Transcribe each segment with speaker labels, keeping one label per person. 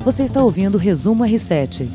Speaker 1: Você está ouvindo o Resumo R7.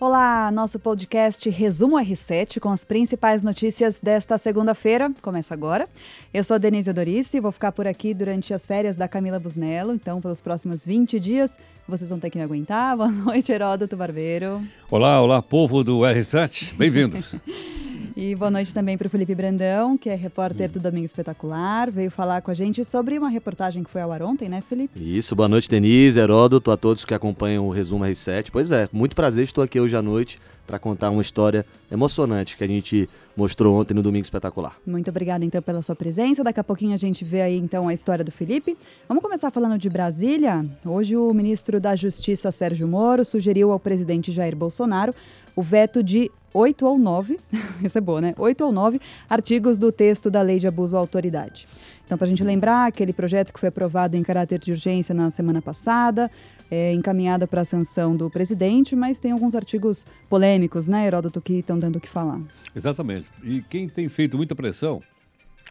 Speaker 2: Olá, nosso podcast Resumo R7 com as principais notícias desta segunda-feira. Começa agora. Eu sou a Denise Odorice e vou ficar por aqui durante as férias da Camila Busnello. Então, pelos próximos 20 dias, vocês vão ter que me aguentar. Boa noite, Heródoto Barbeiro.
Speaker 3: Olá, olá, povo do R7. Bem-vindos.
Speaker 2: E boa noite também para o Felipe Brandão, que é repórter do Domingo Espetacular. Veio falar com a gente sobre uma reportagem que foi ao ar ontem, né, Felipe?
Speaker 4: Isso, boa noite, Denise, Heródoto, a todos que acompanham o Resumo R7. Pois é, muito prazer, estou aqui hoje à noite para contar uma história emocionante que a gente mostrou ontem no Domingo Espetacular.
Speaker 2: Muito obrigada, então, pela sua presença. Daqui a pouquinho a gente vê aí, então, a história do Felipe. Vamos começar falando de Brasília. Hoje, o ministro da Justiça, Sérgio Moro, sugeriu ao presidente Jair Bolsonaro o veto de oito ou nove, isso é boa, né? Oito ou nove artigos do texto da Lei de Abuso à Autoridade. Então, para a gente lembrar, aquele projeto que foi aprovado em caráter de urgência na semana passada, é, encaminhada para a sanção do presidente, mas tem alguns artigos polêmicos, né, Heródoto, que estão dando o que falar.
Speaker 3: Exatamente. E quem tem feito muita pressão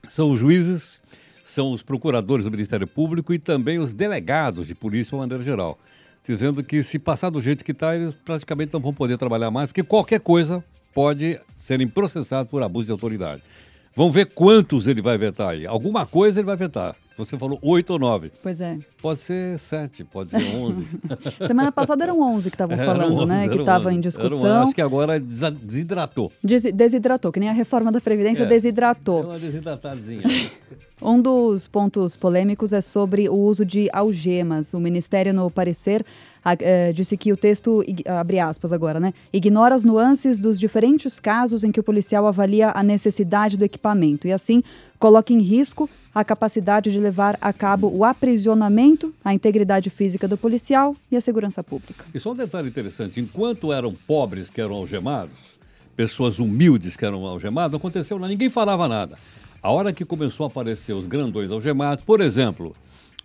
Speaker 3: são os juízes, são os procuradores do Ministério Público e também os delegados de polícia, de maneira geral dizendo que se passar do jeito que está, eles praticamente não vão poder trabalhar mais, porque qualquer coisa pode serem processados por abuso de autoridade. Vamos ver quantos ele vai vetar aí. Alguma coisa ele vai vetar. Você falou oito ou nove.
Speaker 2: Pois é.
Speaker 3: Pode ser sete, pode ser onze.
Speaker 2: Semana passada eram onze que estavam falando, 11, né? Que estavam em discussão.
Speaker 3: acho que agora desidratou.
Speaker 2: Des desidratou, que nem a reforma da Previdência é, desidratou.
Speaker 3: É uma desidratadinha.
Speaker 2: um dos pontos polêmicos é sobre o uso de algemas. O Ministério, no parecer, uh, disse que o texto, abre aspas agora, né, ignora as nuances dos diferentes casos em que o policial avalia a necessidade do equipamento e, assim, coloca em risco a capacidade de levar a cabo o aprisionamento, a integridade física do policial e a segurança pública.
Speaker 3: E só um detalhe interessante: enquanto eram pobres que eram algemados, pessoas humildes que eram algemadas, não aconteceu nada, ninguém falava nada. A hora que começou a aparecer os grandões algemados, por exemplo,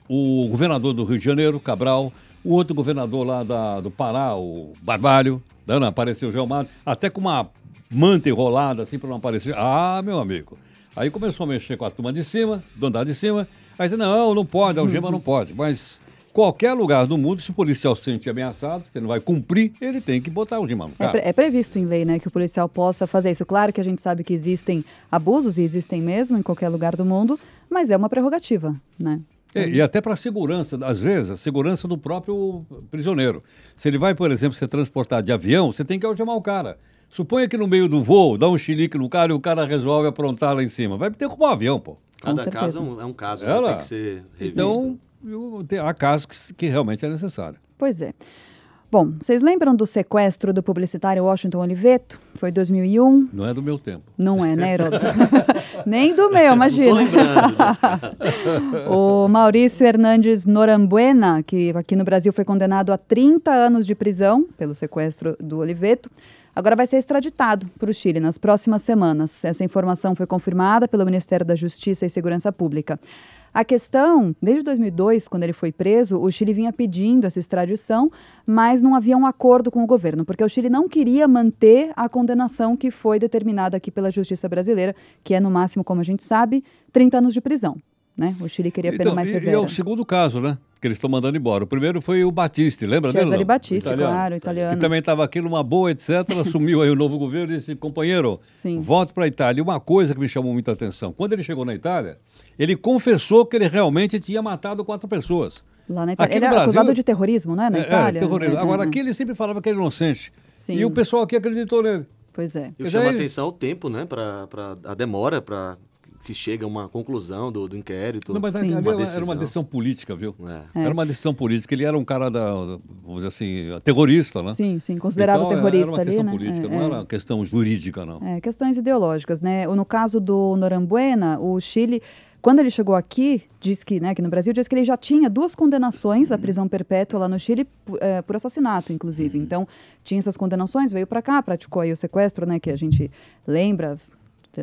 Speaker 3: o governador do Rio de Janeiro, Cabral, o outro governador lá da, do Pará, o Barbalho, não, não, apareceu o Gelmado, até com uma manta enrolada assim para não aparecer. Ah, meu amigo. Aí começou a mexer com a turma de cima, do andar de cima. Aí disse, não, não pode, a algema não pode. Mas qualquer lugar do mundo, se o policial se sente ameaçado, se ele não vai cumprir, ele tem que botar o algema no
Speaker 2: carro. É, pre é, previsto em lei, né, que o policial possa fazer isso. Claro que a gente sabe que existem abusos, e existem mesmo em qualquer lugar do mundo, mas é uma prerrogativa, né?
Speaker 3: É, e até para a segurança, às vezes, a segurança do próprio prisioneiro. Se ele vai, por exemplo, ser transportado de avião, você tem que algemar o cara. Suponha que no meio do voo, dá um chilique no cara e o cara resolve aprontar lá em cima. Vai ter como um avião, pô.
Speaker 4: Cada caso é um, é um caso, Ela, tem que ser revisto.
Speaker 3: Então, eu, há casos que, que realmente é necessário.
Speaker 2: Pois é. Bom, vocês lembram do sequestro do publicitário Washington Oliveto? Foi 2001.
Speaker 3: Não é do meu tempo.
Speaker 2: Não é, né, Heródoto? Nem do meu, imagina. Não tô
Speaker 4: lembrando
Speaker 2: o Maurício Hernandes Norambuena, que aqui no Brasil foi condenado a 30 anos de prisão pelo sequestro do Oliveto, agora vai ser extraditado para o Chile nas próximas semanas. Essa informação foi confirmada pelo Ministério da Justiça e Segurança Pública. A questão, desde 2002, quando ele foi preso, o Chile vinha pedindo essa extradição, mas não havia um acordo com o governo, porque o Chile não queria manter a condenação que foi determinada aqui pela justiça brasileira, que é, no máximo, como a gente sabe, 30 anos de prisão. Né? O Chile queria pena então, mais severa.
Speaker 3: E é o segundo caso, né? Que eles estão mandando embora. O primeiro foi o Batiste, lembra
Speaker 2: Cesare
Speaker 3: dele?
Speaker 2: Cesare Batiste, italiano. claro, italiano.
Speaker 3: Que também estava aqui numa boa, etc. Assumiu aí o novo governo e disse, companheiro, Sim. volte para a Itália. E uma coisa que me chamou muita atenção, quando ele chegou na Itália, ele confessou que ele realmente tinha matado quatro pessoas.
Speaker 2: Lá na Itália. ele era acusado de terrorismo, né? Na
Speaker 3: é,
Speaker 2: Itália.
Speaker 3: É, terrorismo. É, Agora, é, aqui ele sempre falava que era inocente. Sim. E o pessoal aqui acreditou nele.
Speaker 2: Pois é.
Speaker 4: E chama atenção o tempo, né? Pra, pra, a demora para que chega a uma conclusão do, do inquérito.
Speaker 3: Não, mas ali uma era uma decisão política, viu? É. Era uma decisão política. Ele era um cara da, vamos dizer assim, terrorista, né?
Speaker 2: Sim, sim, considerado então, terrorista
Speaker 3: ali,
Speaker 2: né?
Speaker 3: Era uma questão política,
Speaker 2: é,
Speaker 3: não era uma questão jurídica, não.
Speaker 2: É, questões ideológicas, né? No caso do Norambuena, o Chile quando ele chegou aqui, diz que, né, aqui no Brasil, diz que ele já tinha duas condenações à prisão perpétua lá no Chile, é, por assassinato, inclusive. Então, tinha essas condenações, veio para cá, praticou aí o sequestro, né, que a gente lembra,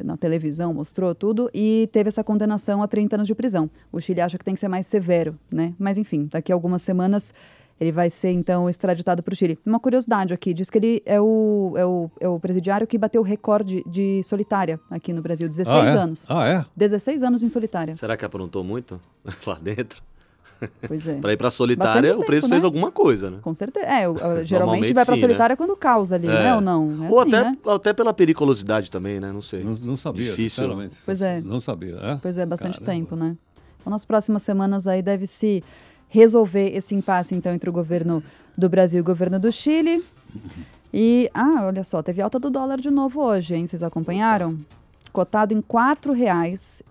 Speaker 2: na televisão mostrou tudo, e teve essa condenação a 30 anos de prisão. O Chile acha que tem que ser mais severo, né? Mas, enfim, daqui a algumas semanas ele vai ser, então, extraditado para o Chile. Uma curiosidade aqui, diz que ele é o, é o, é o presidiário que bateu o recorde de solitária aqui no Brasil, 16
Speaker 3: ah, é?
Speaker 2: anos.
Speaker 3: Ah, é?
Speaker 2: 16 anos em solitária.
Speaker 4: Será que aprontou muito lá dentro?
Speaker 2: Pois é.
Speaker 4: Pra ir pra solitária,
Speaker 2: Bastante
Speaker 4: o preço
Speaker 2: tempo,
Speaker 4: fez
Speaker 2: né?
Speaker 4: alguma coisa, né?
Speaker 2: Com certeza. É, o- o- geralmente vai pra
Speaker 4: sim,
Speaker 2: solitária quando causa ali, né? Ou não? É
Speaker 4: Ou
Speaker 2: assim,
Speaker 4: até,
Speaker 2: né?
Speaker 4: até pela periculosidade também, né? Não sei.
Speaker 3: Não, não sabia,
Speaker 4: Difícil.
Speaker 3: sinceramente.
Speaker 2: Pois é.
Speaker 3: Não sabia, é?
Speaker 2: Pois é, bastante
Speaker 3: Caramba.
Speaker 2: tempo, né? Então, nas próximas semanas aí deve se resolver esse impasse, então, entre o governo do Brasil e o governo do Chile. E, ah, olha só, teve alta do dólar de novo hoje, hein? Vocês acompanharam? Cotado em R$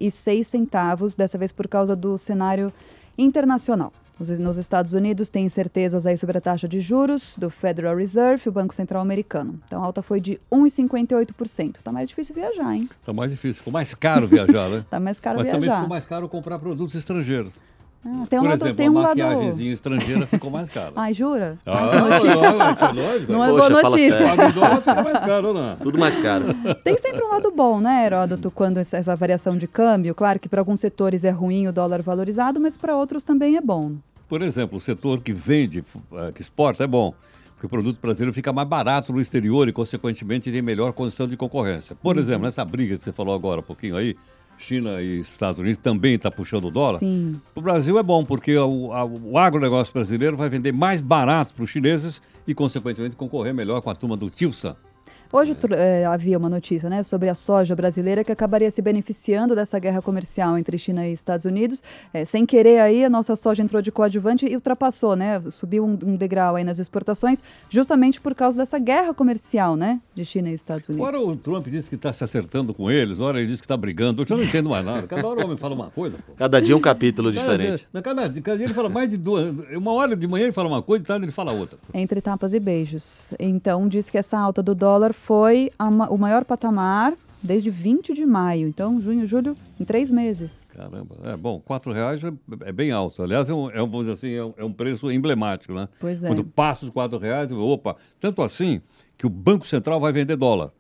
Speaker 2: 4,06, dessa vez por causa do cenário internacional. Os- Nos Estados Unidos tem incertezas aí sobre a taxa de juros do Federal Reserve, o Banco Central Americano. Então a alta foi de 1,58%. Tá mais difícil viajar, hein?
Speaker 3: Tá mais difícil, ficou mais caro viajar, né?
Speaker 2: Tá mais caro
Speaker 3: Mas também
Speaker 2: viajar.
Speaker 3: ficou mais caro comprar produtos estrangeiros.
Speaker 2: Ah, tem um
Speaker 3: Por
Speaker 2: lado,
Speaker 3: exemplo,
Speaker 2: tem
Speaker 3: a
Speaker 2: um lado.
Speaker 3: maquiagemzinha estrangeira ficou mais cara.
Speaker 2: Ai, jura?
Speaker 3: Ah, não, é lógico.
Speaker 2: Não é
Speaker 4: Poxa,
Speaker 2: boa
Speaker 4: fala
Speaker 2: notícia.
Speaker 3: mais caro, não é?
Speaker 4: Tudo mais caro.
Speaker 2: Tem sempre um lado bom, né, Heródoto, quando essa, essa variação de câmbio. Claro que para alguns setores é ruim o dólar valorizado, mas para outros também é bom.
Speaker 3: Por exemplo, o setor que vende, eh, que exporta, é bom. Porque o produto brasileiro fica mais barato no exterior e, consequentemente, tem melhor condição de concorrência. Por
Speaker 2: Uhum.
Speaker 3: exemplo, nessa briga que você falou agora há pouquinho aí, China e Estados Unidos também está puxando o dólar.
Speaker 2: Sim.
Speaker 3: O Brasil é bom, porque o, a- o agronegócio brasileiro vai vender mais barato para os chineses e, consequentemente, concorrer melhor com a turma do Tio Sam.
Speaker 2: Hoje eh, havia uma notícia né, sobre a soja brasileira que acabaria se beneficiando dessa guerra comercial entre China e Estados Unidos. Eh, sem querer aí, a nossa soja entrou de coadjuvante e ultrapassou, né? Subiu um, um degrau aí nas exportações, justamente por causa dessa guerra comercial, né? De China e Estados Unidos.
Speaker 3: Agora o Trump disse que está se acertando com eles, agora ele diz que está brigando. Eu já não entendo mais nada. Cada hora o homem fala uma coisa, pô.
Speaker 4: Cada dia um capítulo diferente.
Speaker 3: Cada, cada, cada dia ele fala mais de duas. Uma hora de manhã ele fala uma coisa e tarde ele fala outra.
Speaker 2: Entre tapas e beijos. Então, diz que essa alta do dólar foi ma- o maior patamar desde 20 de maio. Então, junho, julho, em três meses.
Speaker 3: Caramba, é bom, quatro reais é, é bem alto. Aliás, é um, é um, assim, é um, é um preço emblemático, né?
Speaker 2: Pois é.
Speaker 3: Quando passa os quatro reais, opa, tanto assim que o Banco Central vai vender dólar.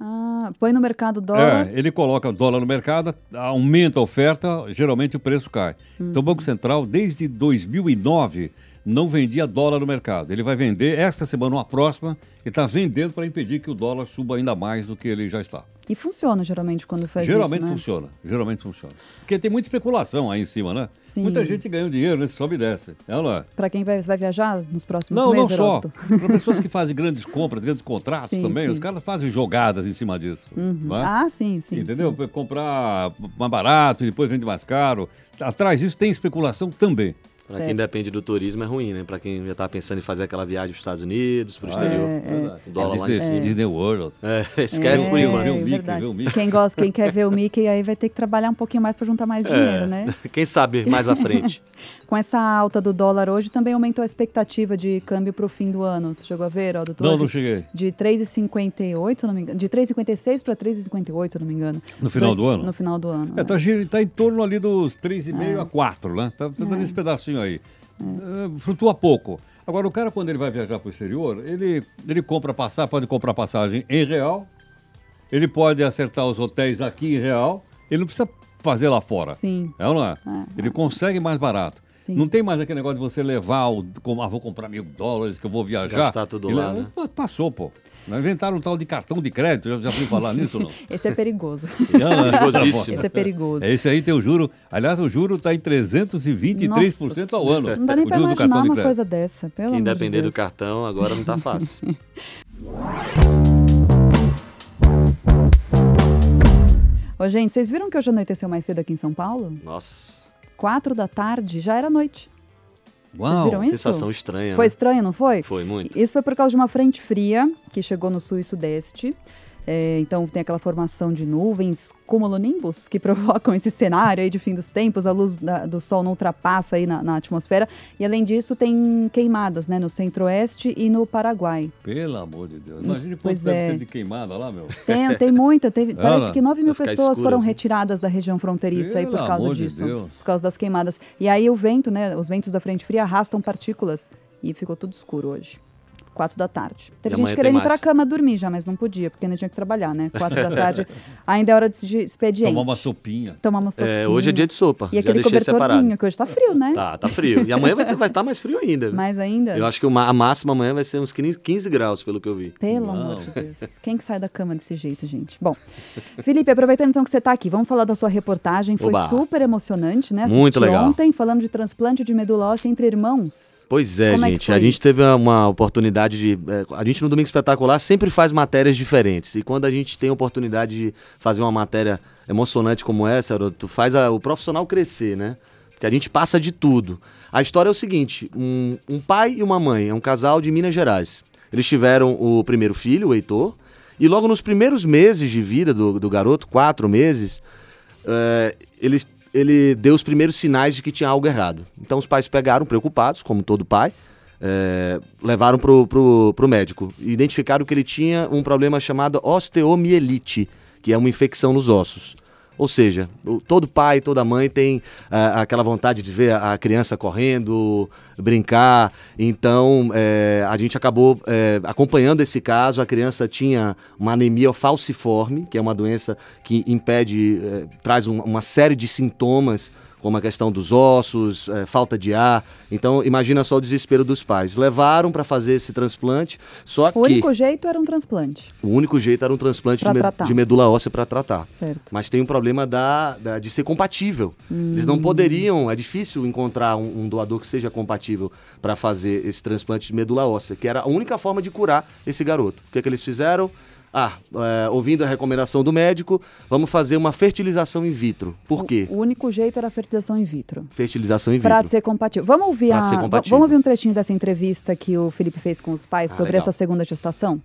Speaker 2: Ah, põe no mercado dólar.
Speaker 3: É, ele coloca dólar no mercado, aumenta a oferta, geralmente o preço cai. Então o Banco Central, desde 2009, não vendia dólar no mercado. Ele vai vender esta semana ou a próxima, e está vendendo para impedir que o dólar suba ainda mais do que ele já está.
Speaker 2: E funciona geralmente quando faz
Speaker 3: geralmente
Speaker 2: isso, né?
Speaker 3: funciona, geralmente funciona. Porque tem muita especulação aí em cima, né?
Speaker 2: Sim.
Speaker 3: Muita gente ganhando dinheiro, né? sobe e desce. É não é?
Speaker 2: Para quem vai, vai viajar nos próximos
Speaker 3: Não, não
Speaker 2: meses,
Speaker 3: só. Para pessoas que fazem grandes compras, grandes contratos
Speaker 2: Sim,
Speaker 3: também,
Speaker 2: sim.
Speaker 3: os caras fazem jogadas em cima disso.
Speaker 2: Uhum.
Speaker 3: não é?
Speaker 2: Ah, sim, sim.
Speaker 3: Entendeu?
Speaker 2: sim.
Speaker 3: Pra Comprar mais barato e depois vende mais caro. Atrás disso tem especulação também.
Speaker 4: Pra
Speaker 2: Certo.
Speaker 4: quem depende do turismo é ruim, né? Pra quem já tá pensando em fazer aquela viagem pros Estados Unidos, pro
Speaker 3: Ah,
Speaker 4: exterior.
Speaker 2: é.
Speaker 4: O dólar lá em
Speaker 3: Disney,
Speaker 4: cima.
Speaker 3: Disney World.
Speaker 4: É, esquece
Speaker 2: é,
Speaker 4: por enquanto.
Speaker 3: O Mickey, o Mickey.
Speaker 2: Quem gosta, quem quer ver o Mickey aí vai ter que trabalhar um pouquinho mais para juntar mais dinheiro, né?
Speaker 4: Quem sabe mais à frente.
Speaker 2: Com essa alta do dólar hoje, também aumentou a expectativa de câmbio para o fim do ano. Você chegou a ver, ó, doutor?
Speaker 3: Não, não cheguei.
Speaker 2: De 3,58, não me engano. De 3,56 para 3,58, se não me engano.
Speaker 3: No final
Speaker 2: Dois-
Speaker 3: do ano?
Speaker 2: No final do ano.
Speaker 3: É, tá, gi- tá em torno ali dos 3,5
Speaker 2: É.
Speaker 3: a 4, né? Tá, tá nesse pedacinho aí. É, flutua pouco. Agora, o cara, quando ele vai viajar para o exterior, ele, ele compra passagem, pode comprar passagem em real, ele pode acertar os hotéis aqui em real, ele não precisa fazer lá fora.
Speaker 2: Sim.
Speaker 3: É ou não é?
Speaker 2: É,
Speaker 3: Ele consegue mais barato.
Speaker 2: Sim.
Speaker 3: Não tem mais aquele negócio de você levar, o, como, ah, vou comprar mil dólares que eu vou viajar.
Speaker 4: Gastar tudo
Speaker 3: E
Speaker 4: lá,
Speaker 3: lá-
Speaker 4: né?
Speaker 3: Passou, pô. Inventaram um tal de cartão de crédito, já, já fui falar nisso ou não?
Speaker 2: Esse é perigoso.
Speaker 3: Não, não,
Speaker 4: Perigosíssimo.
Speaker 2: Esse é perigoso.
Speaker 3: É esse aí tem o juro. Aliás, o juro está em 323% ao ano.
Speaker 2: Não dá nem para imaginar uma coisa dessa, pelo
Speaker 4: Quem
Speaker 2: amor de
Speaker 4: depender do cartão agora não tá fácil.
Speaker 2: Ô, gente, vocês viram que hoje anoiteceu mais cedo aqui em São Paulo?
Speaker 4: Nossa,
Speaker 2: Quatro da tarde, já era noite.
Speaker 3: Uau,
Speaker 2: viram isso?
Speaker 4: sensação estranha.
Speaker 2: Foi
Speaker 4: né?
Speaker 2: estranho, não foi?
Speaker 4: Foi muito.
Speaker 2: Isso foi por causa de uma frente fria que chegou no sul e sudeste. É, então tem aquela formação de nuvens, cumulonimbus, que provocam esse cenário aí de fim dos tempos, a luz da- do sol não ultrapassa aí na, na atmosfera. E além disso, tem queimadas né, no centro-oeste e no Paraguai.
Speaker 3: Pelo amor de Deus. Imagine quanto
Speaker 2: Pois
Speaker 3: deve
Speaker 2: é.
Speaker 3: de queimada lá, meu.
Speaker 2: Tem, tem muita, teve, parece que 9 mil pessoas foram
Speaker 4: assim.
Speaker 2: retiradas da região fronteiriça aí por
Speaker 3: Pelo
Speaker 2: causa
Speaker 3: de
Speaker 2: disso,
Speaker 3: Deus.
Speaker 2: por causa das queimadas. E aí o vento, né, os ventos da frente fria arrastam partículas e ficou tudo escuro hoje. Quatro da tarde. Teve gente querendo ir pra cama dormir já, mas não podia, porque ainda tinha que trabalhar, né? Quatro da tarde, ainda é hora de expediente.
Speaker 3: Tomar uma sopinha.
Speaker 2: Tomar uma sopinha.
Speaker 4: É, hoje é dia de sopa.
Speaker 2: E
Speaker 4: Já
Speaker 2: aquele
Speaker 4: deixei separado.
Speaker 2: cobertorzinho, que hoje tá frio, né?
Speaker 4: Tá, tá frio. E amanhã vai estar vai tá mais frio ainda.
Speaker 2: Mais ainda?
Speaker 4: Eu acho que uma- a máxima amanhã vai ser uns 15 15 graus, pelo que eu vi.
Speaker 2: Pelo
Speaker 3: Não.
Speaker 2: amor de Deus. Quem que sai da cama desse jeito, gente? Bom, Felipe, aproveitando então que você está aqui, vamos falar da sua reportagem. Foi
Speaker 4: Oba.
Speaker 2: super emocionante, né?
Speaker 4: Muito
Speaker 2: Assisti
Speaker 4: legal.
Speaker 2: ontem, falando de transplante de medula óssea entre irmãos.
Speaker 4: Pois é,
Speaker 2: Como é
Speaker 4: gente.
Speaker 2: foi
Speaker 4: a gente teve uma, uma oportunidade de. é, a gente no Domingo Espetacular sempre faz matérias diferentes. E quando a gente tem a oportunidade de fazer uma matéria emocionante como essa, tu faz a- o profissional crescer, né? Porque a gente passa de tudo. A história é o seguinte: um, um pai e uma mãe, é um casal de Minas Gerais. Eles tiveram o primeiro filho, o Heitor, e logo nos primeiros meses de vida do, do garoto, quatro meses, é, ele deu os primeiros sinais de que tinha algo errado. Então os pais pegaram, preocupados, como todo pai, é, levaram pro, pro, pro médico. Identificaram que ele tinha um problema chamado osteomielite, que é uma infecção nos ossos. Ou seja, todo pai, toda mãe tem ah, aquela vontade de ver a criança correndo, brincar. Então, eh, a gente acabou eh, acompanhando esse caso. A criança tinha uma anemia falciforme, que é uma doença que impede, eh, traz um- uma série de sintomas, como a questão dos ossos, eh, falta de ar. Então, imagina só o desespero dos pais. Levaram para fazer esse transplante, só
Speaker 2: O
Speaker 4: que
Speaker 2: único jeito era um transplante,
Speaker 4: o único jeito era um transplante de, me- de medula óssea para tratar.
Speaker 2: certo?
Speaker 4: Mas tem um problema da, da- de ser compatível. Eles
Speaker 2: Hum.
Speaker 4: não poderiam, é difícil encontrar um, um doador que seja compatível para fazer esse transplante de medula óssea, que era a única forma de curar esse garoto. O que, é que eles fizeram? Ah, é, ouvindo a recomendação do médico, vamos fazer uma fertilização in vitro. Por quê?
Speaker 2: O, o único jeito era a fertilização in vitro.
Speaker 4: Fertilização in
Speaker 2: Para
Speaker 4: vitro.
Speaker 2: ser compatível. Vamos ouvir,
Speaker 4: Pra
Speaker 2: a,
Speaker 4: compatível.
Speaker 2: vamos ouvir um trechinho dessa entrevista que o Felipe fez com os pais
Speaker 4: Ah,
Speaker 2: sobre
Speaker 4: legal.
Speaker 2: essa segunda gestação?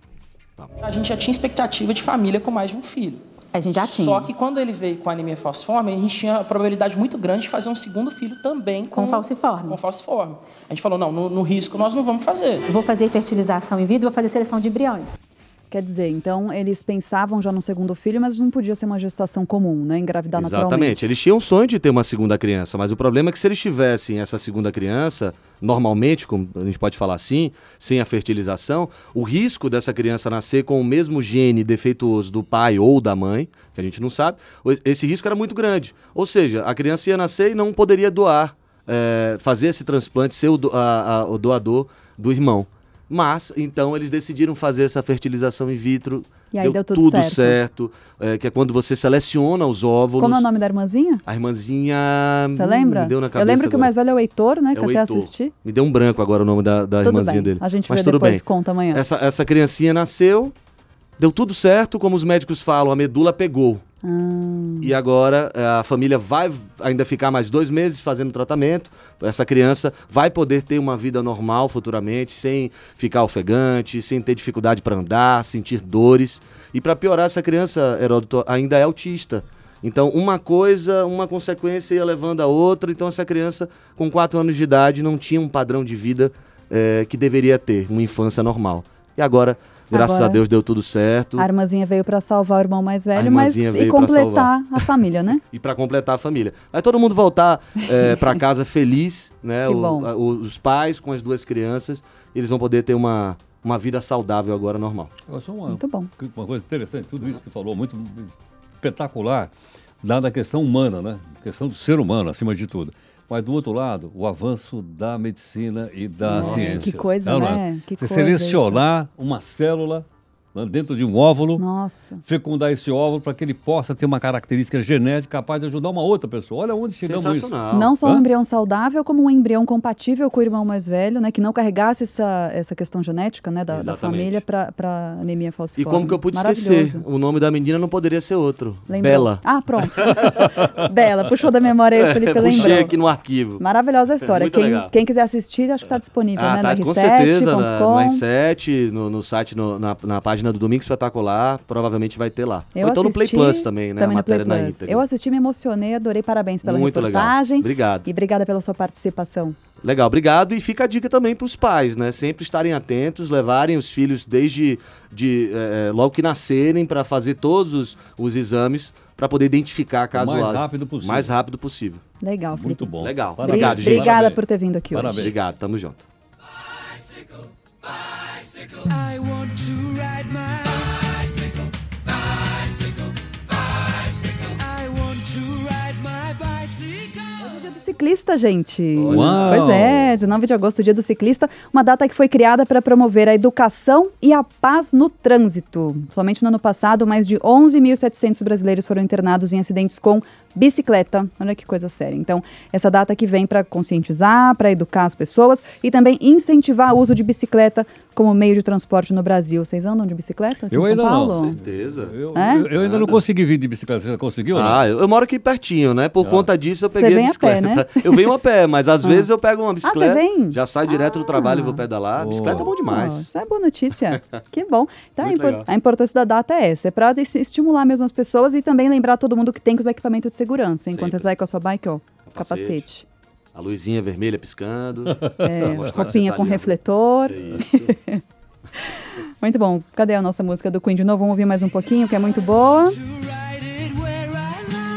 Speaker 5: A gente já tinha expectativa de família com mais de um filho.
Speaker 6: A gente já tinha.
Speaker 5: Só que quando ele veio com anemia falciforme, a gente tinha a probabilidade muito grande de fazer um segundo filho também com,
Speaker 6: Com falciforme.
Speaker 5: Com falciforme. A gente falou, não, no, no risco nós não vamos fazer.
Speaker 6: Vou fazer fertilização in vitro, vou fazer seleção de embriões.
Speaker 2: Quer dizer, então eles pensavam já no segundo filho, mas não podia ser uma gestação comum, né? Engravidar naturalmente.
Speaker 4: Exatamente. Eles tinham um sonho de ter uma segunda criança, mas o problema é que se eles tivessem essa segunda criança, normalmente, como a gente pode falar assim, sem a fertilização, o risco dessa criança nascer com o mesmo gene defeituoso do pai ou da mãe, que a gente não sabe, o- esse risco era muito grande. Ou seja, a criança ia nascer e não poderia doar, eh, fazer esse transplante, ser o, do- a- a- o doador do irmão. Mas, então, eles decidiram fazer essa fertilização in vitro.
Speaker 2: E aí deu tudo certo.
Speaker 4: certo, eh, que é quando você seleciona os óvulos.
Speaker 2: Como é o nome da irmãzinha?
Speaker 4: A irmãzinha.
Speaker 2: Você
Speaker 4: hum,
Speaker 2: lembra?
Speaker 4: Me deu na
Speaker 2: Eu
Speaker 4: cabeça
Speaker 2: lembro que o mais velho é o Heitor, né?
Speaker 4: É
Speaker 2: que até
Speaker 4: Heitor.
Speaker 2: assisti.
Speaker 4: Me deu um branco agora o nome da, da
Speaker 2: Tudo
Speaker 4: irmãzinha
Speaker 2: bem.
Speaker 4: dele.
Speaker 2: A gente
Speaker 4: Mas
Speaker 2: vê
Speaker 4: tudo
Speaker 2: depois,
Speaker 4: bem.
Speaker 2: conta amanhã.
Speaker 4: Essa, essa criancinha nasceu, deu tudo certo, como os médicos falam, a medula pegou.
Speaker 2: Ah,
Speaker 4: E agora eh, a família vai ainda ficar mais dois meses fazendo tratamento. Essa criança vai poder ter uma vida normal futuramente, sem ficar ofegante, sem ter dificuldade para andar, sentir dores. E para piorar, essa criança, Heródoto, ainda é autista. Então, uma coisa, uma consequência ia levando a outra. Então, essa criança, com 4 anos de idade, não tinha um padrão de vida eh, que deveria ter, uma infância normal. E agora, graças
Speaker 2: Agora-
Speaker 4: a Deus, deu tudo certo.
Speaker 2: a irmãzinha veio para salvar o irmão mais velho, mas e
Speaker 4: pra
Speaker 2: completar a família, né?
Speaker 4: e para completar a família. Vai todo mundo voltar é, para casa feliz, né? O- a- o- os pais com as duas crianças, eles vão poder ter uma, uma vida saudável agora normal.
Speaker 3: Agora, só uma,
Speaker 2: Muito bom.
Speaker 3: uma coisa interessante, tudo isso que falou, muito espetacular, dada a questão humana, né? A questão do ser humano, acima de tudo. Mas, do outro lado, o avanço da medicina e da
Speaker 2: Nossa,
Speaker 3: ciência.
Speaker 2: que coisa,
Speaker 3: Não, não é?
Speaker 2: né? Que
Speaker 3: Você
Speaker 2: coisa
Speaker 3: selecionar uma célula né, dentro de um óvulo,
Speaker 2: Nossa.
Speaker 3: fecundar esse óvulo para que ele possa ter uma característica genética capaz de ajudar uma outra pessoa. Olha onde chegamos isso.
Speaker 2: Não só um
Speaker 3: Hã?
Speaker 2: embrião saudável, como um embrião compatível com o irmão mais velho, né? Que não carregasse essa, essa questão genética, né? Da, da família para anemia
Speaker 4: E
Speaker 2: falciforme.
Speaker 4: como que eu pude esquecer? O nome da menina não poderia ser outro.
Speaker 2: Lembrou?
Speaker 4: Bela.
Speaker 2: Ah, pronto. Bela, puxou da memória aí, Felipe
Speaker 4: Puxei
Speaker 2: lembrou.
Speaker 4: aqui no arquivo.
Speaker 2: Maravilhosa a história.
Speaker 4: Muito
Speaker 2: Quem,
Speaker 4: legal.
Speaker 2: quem quiser assistir, acho que está disponível,
Speaker 4: Ah,
Speaker 2: né?
Speaker 4: tá,
Speaker 2: no
Speaker 4: com
Speaker 2: r7.com.
Speaker 4: certeza, na, no R7, no, no site, no- na, na página do Domingo Espetacular, provavelmente vai ter lá.
Speaker 2: Eu
Speaker 4: Ou então no Play
Speaker 2: assisti
Speaker 4: Plus também, né? a
Speaker 2: no Play
Speaker 4: matéria na
Speaker 2: Plus.
Speaker 4: íntegra.
Speaker 2: Eu assisti, me emocionei, adorei. Parabéns pela
Speaker 4: Muito legal.
Speaker 2: reportagem.
Speaker 4: Obrigado.
Speaker 2: E obrigada pela sua participação.
Speaker 4: Legal, obrigado. E fica a dica também para os pais, né? Sempre estarem atentos, levarem os filhos desde de, eh, logo que nascerem para fazer todos os, os exames para poder identificar caso
Speaker 3: mais
Speaker 4: haja-
Speaker 3: rápido possível.
Speaker 4: Mais rápido possível.
Speaker 2: Legal, Felipe.
Speaker 3: Muito bom.
Speaker 4: Legal.
Speaker 3: Parabéns.
Speaker 4: Obrigado, gente.
Speaker 2: Obrigada
Speaker 3: Parabéns.
Speaker 2: por ter vindo aqui hoje.
Speaker 3: Parabéns.
Speaker 4: Obrigado, tamo junto.
Speaker 7: bicycle, bicycle. I want to ride my bicycle, bicycle, bicycle. I want to ride my bicycle.
Speaker 2: Dia do ciclista, gente.
Speaker 3: Uau!
Speaker 2: Pois é, 19 de agosto, dia do ciclista, uma data que foi criada para promover a educação e a paz no trânsito. Somente no ano passado, mais de 11.700 brasileiros foram internados em acidentes com bicicleta. Olha que coisa séria. Então, essa data que vem para conscientizar, para educar as pessoas e também incentivar o uso de bicicleta como meio de transporte no Brasil. Vocês andam de bicicleta? aqui
Speaker 3: Eu
Speaker 2: em São
Speaker 3: ainda não.
Speaker 2: Paulo?
Speaker 4: Certeza.
Speaker 3: Eu,
Speaker 2: É?
Speaker 3: eu- eu ainda não consegui vir de bicicleta. Você já conseguiu? não?
Speaker 4: Ah, eu, eu moro aqui pertinho, né? Por conta disso eu
Speaker 2: Você
Speaker 4: peguei
Speaker 2: vem
Speaker 4: a
Speaker 2: a pé,
Speaker 4: bicicleta.
Speaker 2: né?
Speaker 4: Eu venho a pé, mas às vezes eu pego uma
Speaker 2: você
Speaker 4: bicicleta.
Speaker 2: vem?
Speaker 4: Já saio direto do trabalho e vou
Speaker 2: Ah.
Speaker 4: pedalar. Bicicleta é bom
Speaker 2: Oh,
Speaker 4: demais.
Speaker 2: isso é boa notícia. que bom. Então, a, impor-
Speaker 4: legal.
Speaker 2: a importância da data é essa. É para estimular mesmo as pessoas e também lembrar todo mundo que tem que usar equipamento de segurança. Enquanto
Speaker 4: Sempre.
Speaker 2: você sai com a sua bike, ó,
Speaker 4: Capacete.
Speaker 2: capacete.
Speaker 4: A luzinha vermelha piscando.
Speaker 2: É, roupinha
Speaker 4: tá
Speaker 2: com
Speaker 4: ali, ó.
Speaker 2: refletor.
Speaker 4: Isso.
Speaker 2: Muito bom. Cadê a nossa música do Queen de novo? Vamos ouvir mais um pouquinho, que é muito boa.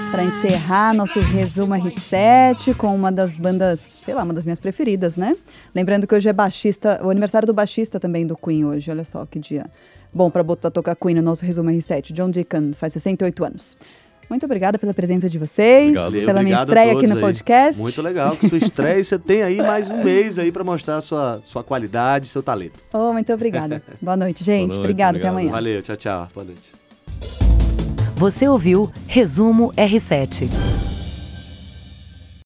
Speaker 2: Para encerrar nosso resumo R7 com uma das bandas, sei lá, uma das minhas preferidas, né? Lembrando que hoje é baixista, o aniversário do baixista também do Queen hoje, olha só que dia. Bom para botar tocar Queen no nosso resumo R7. John Deacon faz 68 anos. Muito obrigada pela presença de vocês,
Speaker 3: Obrigado.
Speaker 2: pela minha
Speaker 4: Obrigado
Speaker 2: estreia aqui no
Speaker 4: aí.
Speaker 2: podcast.
Speaker 4: Muito legal que sua estreia. e Você tem aí mais um mês aí pra mostrar sua, sua qualidade, seu talento.
Speaker 2: Oh, muito obrigada. Boa noite, gente.
Speaker 3: Boa noite,
Speaker 2: obrigada, até
Speaker 3: obrigado.
Speaker 2: amanhã.
Speaker 4: Valeu, tchau, tchau. Boa noite.
Speaker 1: Você ouviu Resumo R7.